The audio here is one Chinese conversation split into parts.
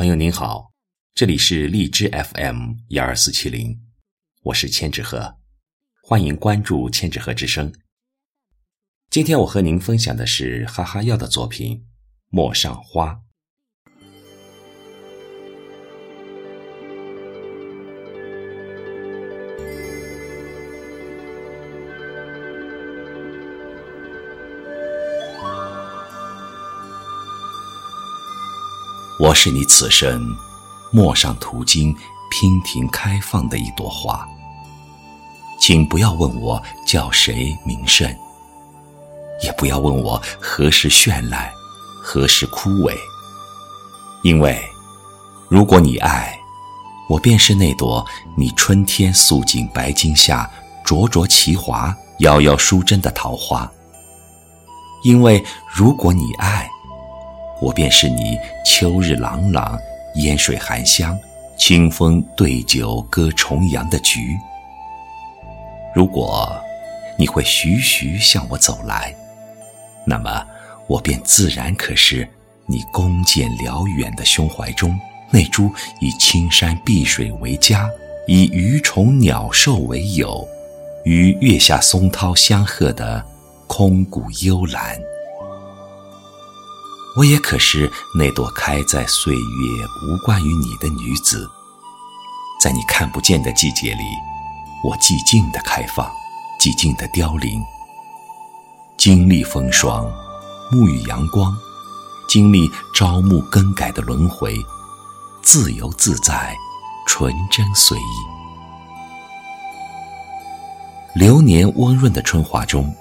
朋友您好，这里是荔枝 FM 幺二四七零，我是千纸鹤，欢迎关注千纸鹤之声。今天我和您分享的是哈哈药的作品《陌上花》。我是你此生陌上途经娉婷开放的一朵花，请不要问我叫谁名甚，也不要问我何时绚烂，何时枯萎。因为，如果你爱，我便是那朵你春天素锦白金下灼灼其华、夭夭淑贞的桃花。因为，如果你爱。我便是你秋日朗朗、烟水含香、清风对酒歌重阳的菊。如果你会徐徐向我走来，那么我便自然可是你弓箭辽远的胸怀中那株以青山碧水为家、以鱼虫鸟兽为友、与月下松涛相和的空谷幽兰。我也可是那朵开在岁月无关于你的女子，在你看不见的季节里，我寂静的开放，寂静的凋零。经历风霜，沐浴阳光，经历朝暮更改的轮回，自由自在，纯真随意。流年温润的春华中，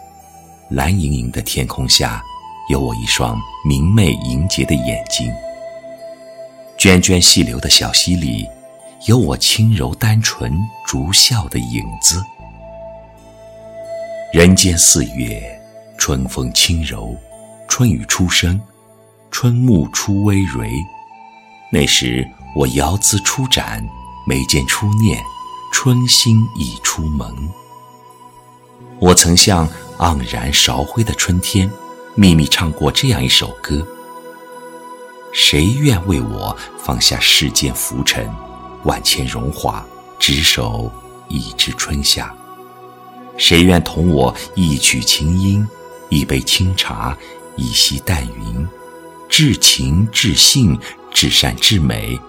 蓝盈盈的天空下。有我一双明媚莹洁的眼睛，涓涓细流的小溪里，有我轻柔单纯、逐笑的影子。人间四月，春风轻柔，春雨初生，春木初葳蕤。那时我遥姿初展，眉间初念，春心已出萌。我曾像盎然韶辉的春天。秘密唱过这样一首歌：谁愿为我放下世间浮尘，万千荣华，执手一枝春夏？谁愿同我一曲琴音，一杯清茶，一袭淡云？至情至性，至善至美，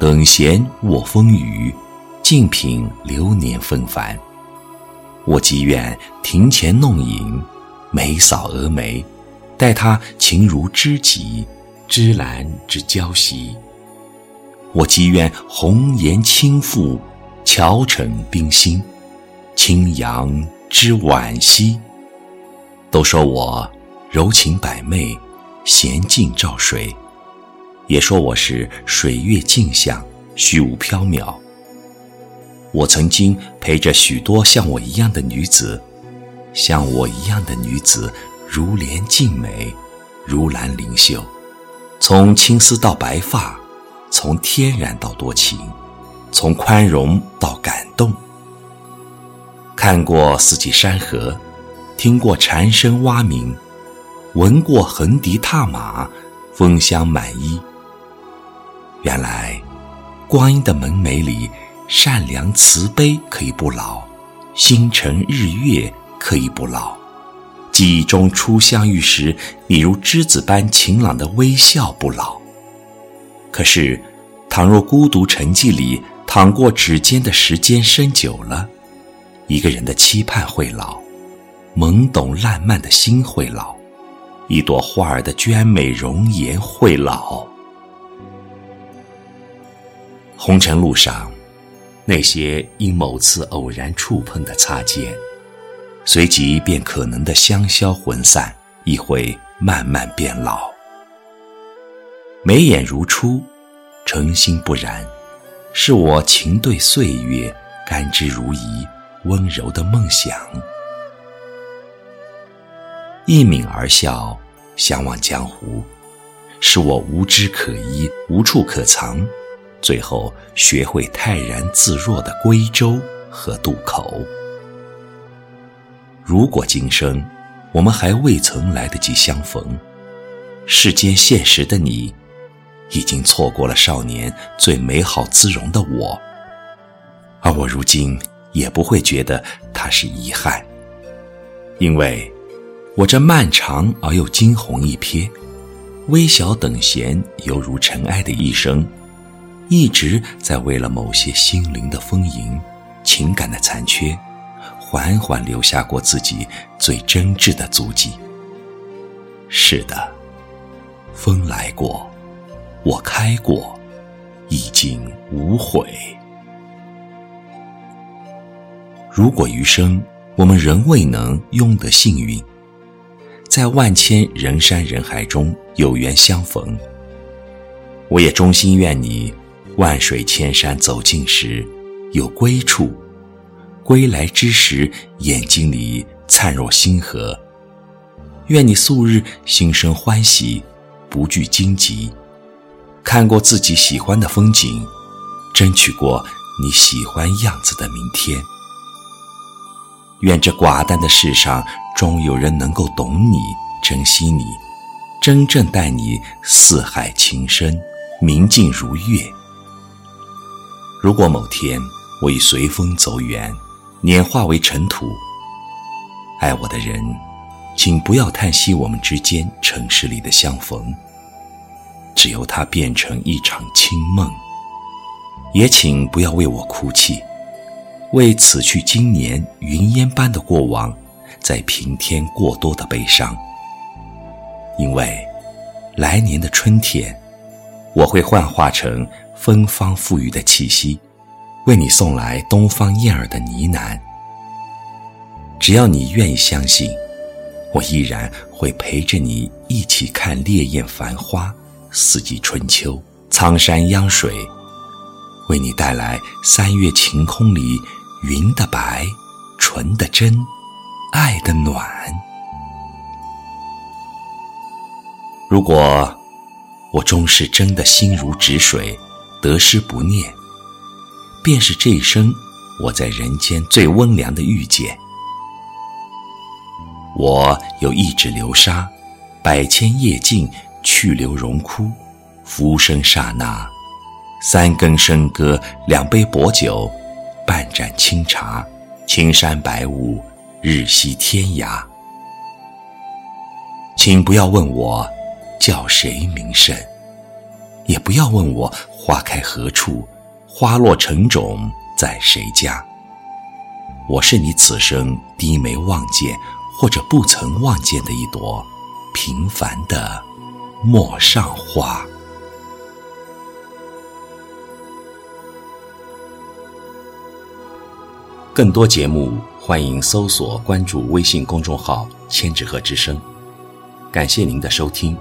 等闲卧风雨，静品流年纷繁。我即愿庭前弄影，眉扫蛾眉。待他情如知己，芝兰之交兮。我即愿红颜倾负，乔成冰心，清扬之惋惜。都说我柔情百媚，娴静照水，也说我是水月镜像，虚无缥缈。我曾经陪着许多像我一样的女子，像我一样的女子。如莲静美，如兰灵秀，从青丝到白发，从天然到多情，从宽容到感动。看过四季山河，听过蝉声蛙鸣，闻过横笛踏马，风香满衣。原来，光阴的门楣里，善良慈悲可以不老，星辰日月可以不老。记忆中初相遇时，你如栀子般晴朗的微笑不老。可是，倘若孤独沉寂里淌过指尖的时间深久了，一个人的期盼会老，懵懂烂漫的心会老，一朵花儿的娟美容颜会老。红尘路上，那些因某次偶然触碰的擦肩。随即便可能的香消魂散，亦会慢慢变老。眉眼如初，诚心不染，是我情对岁月，甘之如饴，温柔的梦想。一抿而笑，相望江湖，是我无枝可依，无处可藏，最后学会泰然自若的归舟和渡口。如果今生我们还未曾来得及相逢，世间现实的你，已经错过了少年最美好姿容的我，而我如今也不会觉得它是遗憾，因为，我这漫长而又惊鸿一瞥、微小等闲犹如尘埃的一生，一直在为了某些心灵的丰盈、情感的残缺，缓缓留下过自己最真挚的足迹。是的，风来过。我开过，已经无悔。如果余生我们仍未能拥得幸运，在万千人山人海中有缘相逢，我也衷心愿你万水千山走尽时有归处，归来之时眼睛里灿若星河。愿你素日心生欢喜，不惧荆棘。看过自己喜欢的风景，争取过你喜欢样子的明天。愿这寡淡的世上，终有人能够懂你、珍惜你，真正待你四海情深、明镜如月。如果某天我已随风走远，年化为尘土，爱我的人，请不要叹息我们之间城市里的相逢。只由它变成一场清梦，也请不要为我哭泣，为此去经年云烟般的过往，在平添过多的悲伤。因为来年的春天，我会幻化成芬芳馥郁的气息，为你送来东方燕儿的呢喃。只要你愿意相信，我依然会陪着你一起看烈焰繁花。四季春秋，苍山央水，为你带来三月晴空里云的白、纯的真、爱的暖。如果我终是真的心如止水，得失不念，便是这一生我在人间最温良的遇见。我有一指流沙，百千夜静。去留荣枯，浮生刹那，三更笙歌，两杯薄酒，半盏清茶，青山白雾，日西天涯。请不要问我叫谁名甚，也不要问我花开何处，花落成种在谁家。我是你此生低眉望见或者不曾望见的一朵平凡的。陌上花。更多节目，欢迎搜索关注微信公众号“千纸鹤之声”。感谢您的收听。